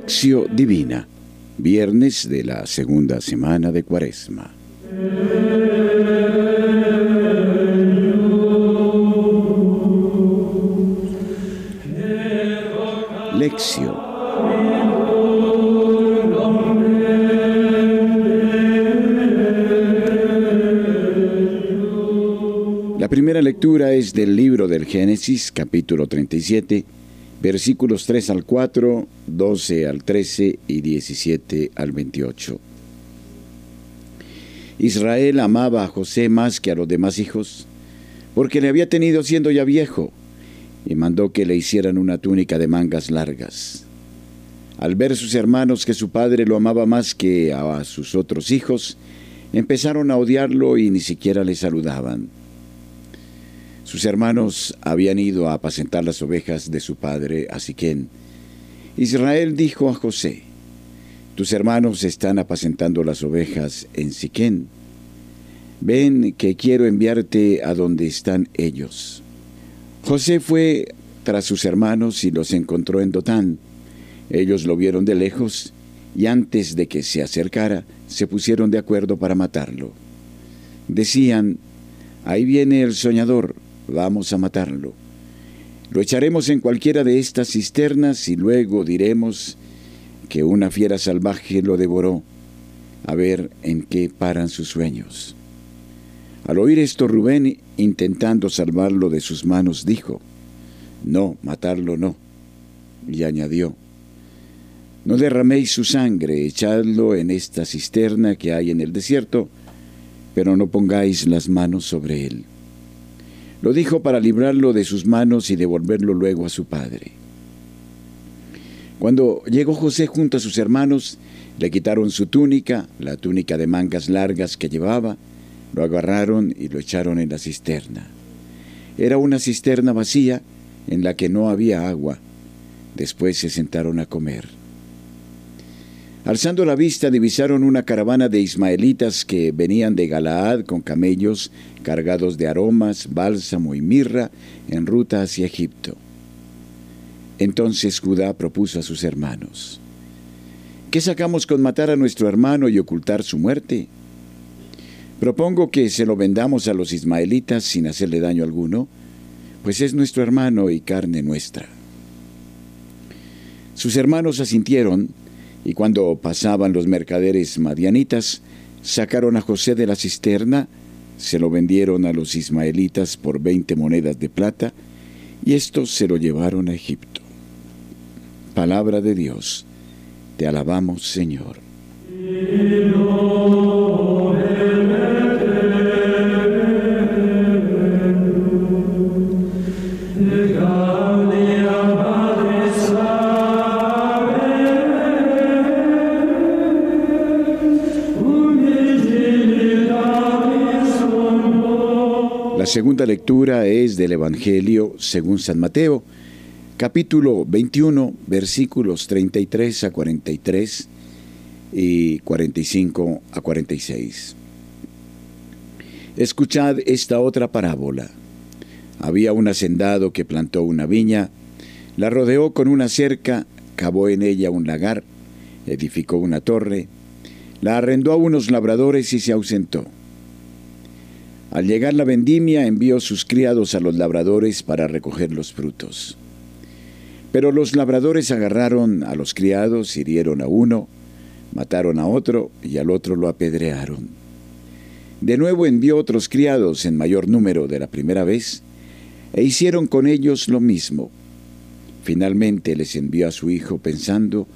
Lección Divina, viernes de la segunda semana de Cuaresma. Lección La primera lectura es del libro del Génesis, capítulo 37, versículos 3 al 4, 12 al 13 y 17 al 28. Israel amaba a José más que a los demás hijos, porque le había tenido siendo ya viejo, y mandó que le hicieran una túnica de mangas largas. Al ver sus hermanos que su padre lo amaba más que a sus otros hijos, empezaron a odiarlo y ni siquiera le saludaban. Sus hermanos habían ido a apacentar las ovejas de su padre a Siquén. Israel dijo a José, Tus hermanos están apacentando las ovejas en Siquén. Ven que quiero enviarte a donde están ellos. José fue tras sus hermanos y los encontró en Dotán. Ellos lo vieron de lejos y antes de que se acercara, se pusieron de acuerdo para matarlo. Decían, ahí viene el soñador, vamos a matarlo. Lo echaremos en cualquiera de estas cisternas y luego diremos que una fiera salvaje lo devoró, a ver en qué paran sus sueños. Al oír esto, Rubén, intentando salvarlo de sus manos, dijo, No, matarlo no. Y añadió, No derraméis su sangre, echadlo en esta cisterna que hay en el desierto, pero no pongáis las manos sobre él. Lo dijo para librarlo de sus manos y devolverlo luego a su padre. Cuando llegó José junto a sus hermanos, le quitaron su túnica, la túnica de mangas largas que llevaba, lo agarraron y lo echaron en la cisterna. Era una cisterna vacía en la que no había agua. Después se sentaron a comer. Alzando la vista divisaron una caravana de ismaelitas que venían de Galaad con camellos cargados de aromas, bálsamo y mirra en ruta hacia Egipto. Entonces Judá propuso a sus hermanos, ¿qué sacamos con matar a nuestro hermano y ocultar su muerte? Propongo que se lo vendamos a los ismaelitas sin hacerle daño alguno, pues es nuestro hermano y carne nuestra. Sus hermanos asintieron, y cuando pasaban los mercaderes madianitas, sacaron a José de la cisterna, se lo vendieron a los ismaelitas por veinte monedas de plata, y estos se lo llevaron a Egipto. Palabra de Dios, te alabamos Señor. Segunda lectura es del Evangelio según San Mateo, capítulo 21, versículos 33 a 43 y 45 a 46. Escuchad esta otra parábola. Había un hacendado que plantó una viña, la rodeó con una cerca, cavó en ella un lagar, edificó una torre, la arrendó a unos labradores y se ausentó. Al llegar la vendimia envió sus criados a los labradores para recoger los frutos. Pero los labradores agarraron a los criados, hirieron a uno, mataron a otro y al otro lo apedrearon. De nuevo envió otros criados en mayor número de la primera vez, e hicieron con ellos lo mismo. Finalmente les envió a su hijo pensando,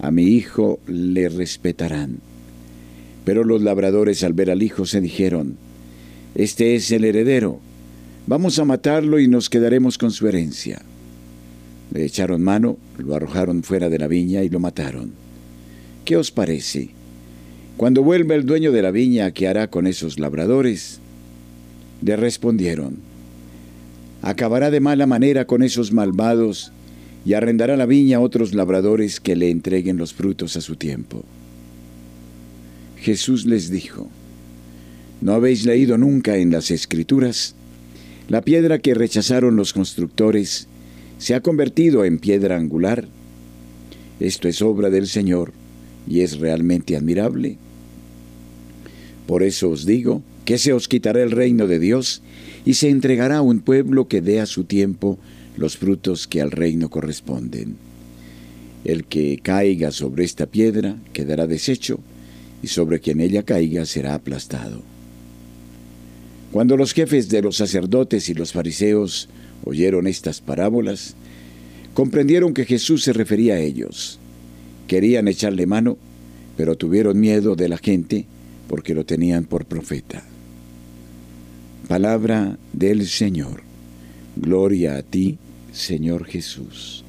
a mi hijo le respetarán. Pero los labradores al ver al hijo se dijeron, este es el heredero. Vamos a matarlo y nos quedaremos con su herencia. Le echaron mano, lo arrojaron fuera de la viña y lo mataron. ¿Qué os parece? Cuando vuelva el dueño de la viña, ¿qué hará con esos labradores? Le respondieron, acabará de mala manera con esos malvados y arrendará la viña a otros labradores que le entreguen los frutos a su tiempo. Jesús les dijo, ¿No habéis leído nunca en las Escrituras? La piedra que rechazaron los constructores se ha convertido en piedra angular. Esto es obra del Señor y es realmente admirable. Por eso os digo que se os quitará el reino de Dios y se entregará a un pueblo que dé a su tiempo los frutos que al reino corresponden. El que caiga sobre esta piedra quedará deshecho, y sobre quien ella caiga será aplastado. Cuando los jefes de los sacerdotes y los fariseos oyeron estas parábolas, comprendieron que Jesús se refería a ellos. Querían echarle mano, pero tuvieron miedo de la gente porque lo tenían por profeta. Palabra del Señor. Gloria a ti, Señor Jesús.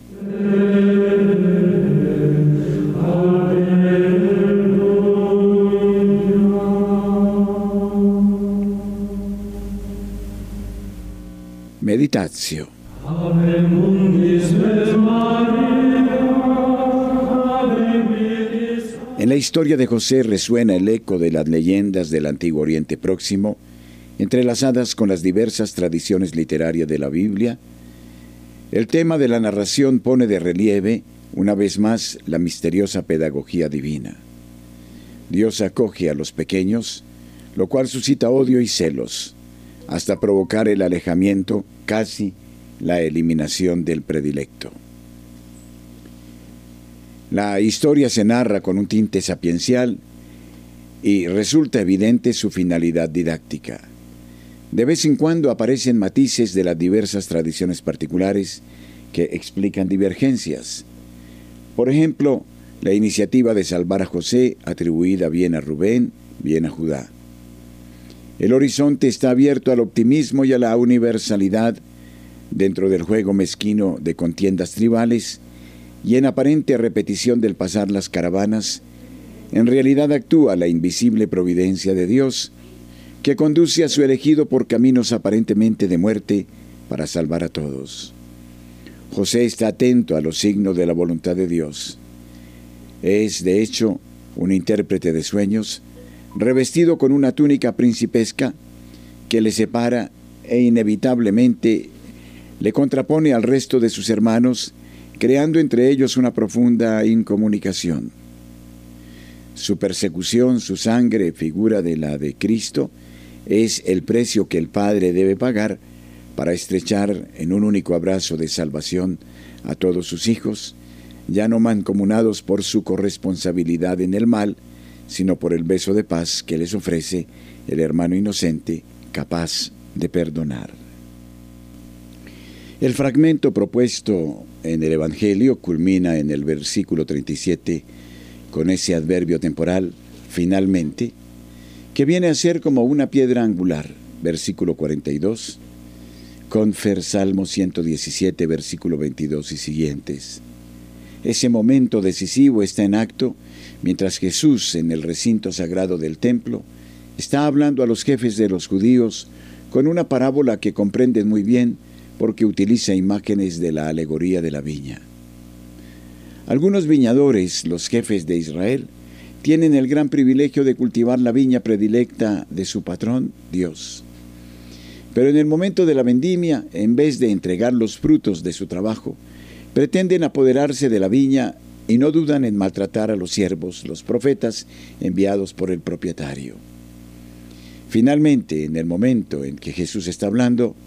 En la historia de José resuena el eco de las leyendas del antiguo Oriente Próximo, entrelazadas con las diversas tradiciones literarias de la Biblia. El tema de la narración pone de relieve, una vez más, la misteriosa pedagogía divina. Dios acoge a los pequeños, lo cual suscita odio y celos, hasta provocar el alejamiento, casi la eliminación del predilecto. La historia se narra con un tinte sapiencial y resulta evidente su finalidad didáctica. De vez en cuando aparecen matices de las diversas tradiciones particulares que explican divergencias. Por ejemplo, la iniciativa de salvar a José atribuida bien a Rubén, bien a Judá. El horizonte está abierto al optimismo y a la universalidad dentro del juego mezquino de contiendas tribales y en aparente repetición del pasar las caravanas, en realidad actúa la invisible providencia de Dios que conduce a su elegido por caminos aparentemente de muerte para salvar a todos. José está atento a los signos de la voluntad de Dios. Es, de hecho, un intérprete de sueños, revestido con una túnica principesca que le separa e inevitablemente le contrapone al resto de sus hermanos, creando entre ellos una profunda incomunicación. Su persecución, su sangre, figura de la de Cristo, es el precio que el Padre debe pagar para estrechar en un único abrazo de salvación a todos sus hijos, ya no mancomunados por su corresponsabilidad en el mal, sino por el beso de paz que les ofrece el hermano inocente capaz de perdonar. El fragmento propuesto en el Evangelio culmina en el versículo 37 con ese adverbio temporal, finalmente, que viene a ser como una piedra angular, versículo 42, con Fer Salmo 117, versículo 22 y siguientes. Ese momento decisivo está en acto mientras Jesús en el recinto sagrado del templo está hablando a los jefes de los judíos con una parábola que comprenden muy bien porque utiliza imágenes de la alegoría de la viña. Algunos viñadores, los jefes de Israel, tienen el gran privilegio de cultivar la viña predilecta de su patrón, Dios. Pero en el momento de la vendimia, en vez de entregar los frutos de su trabajo, pretenden apoderarse de la viña y no dudan en maltratar a los siervos, los profetas, enviados por el propietario. Finalmente, en el momento en que Jesús está hablando,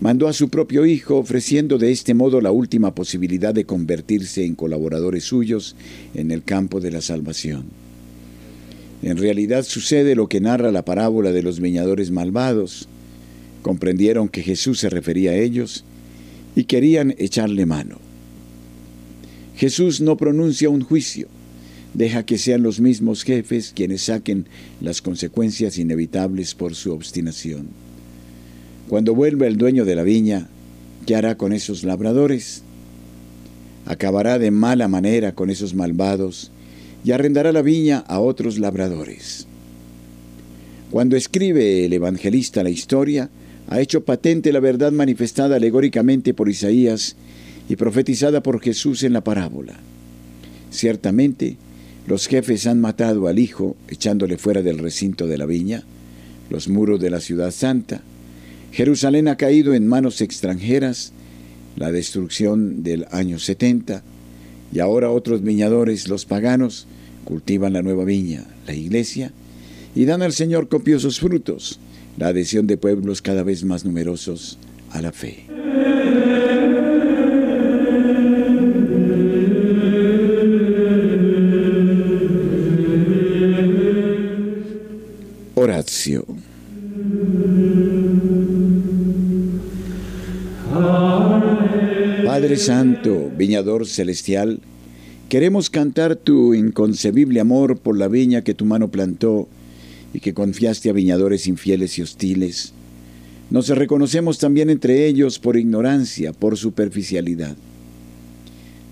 mandó a su propio Hijo ofreciendo de este modo la última posibilidad de convertirse en colaboradores suyos en el campo de la salvación. En realidad sucede lo que narra la parábola de los viñadores malvados. Comprendieron que Jesús se refería a ellos y querían echarle mano. Jesús no pronuncia un juicio, deja que sean los mismos jefes quienes saquen las consecuencias inevitables por su obstinación. Cuando vuelva el dueño de la viña, ¿qué hará con esos labradores? Acabará de mala manera con esos malvados y arrendará la viña a otros labradores. Cuando escribe el evangelista la historia, ha hecho patente la verdad manifestada alegóricamente por Isaías y profetizada por Jesús en la parábola. Ciertamente, los jefes han matado al Hijo echándole fuera del recinto de la viña, los muros de la ciudad santa. Jerusalén ha caído en manos extranjeras, la destrucción del año 70, Y ahora otros viñadores, los paganos, cultivan la nueva viña, la iglesia, y dan al Señor copiosos frutos, la adhesión de pueblos cada vez más numerosos a la fe. Santo, Viñador Celestial, queremos cantar tu inconcebible amor por la viña que tu mano plantó y que confiaste a viñadores infieles y hostiles. Nos reconocemos también entre ellos por ignorancia, por superficialidad.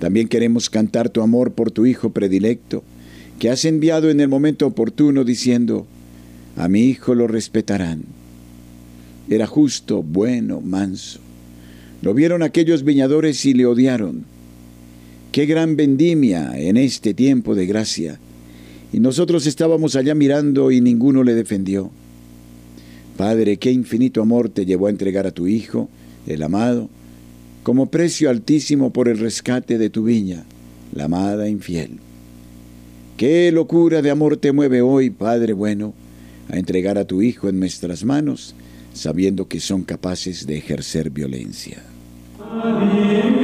También queremos cantar tu amor por tu Hijo predilecto, que has enviado en el momento oportuno diciendo, a mi Hijo lo respetarán. Era justo, bueno, manso. Lo vieron aquellos viñadores y le odiaron. Qué gran vendimia en este tiempo de gracia. Y nosotros estábamos allá mirando y ninguno le defendió. Padre, qué infinito amor te llevó a entregar a tu Hijo, el amado, como precio altísimo por el rescate de tu viña, la amada infiel. Qué locura de amor te mueve hoy, Padre bueno, a entregar a tu Hijo en nuestras manos, sabiendo que son capaces de ejercer violencia. Amen.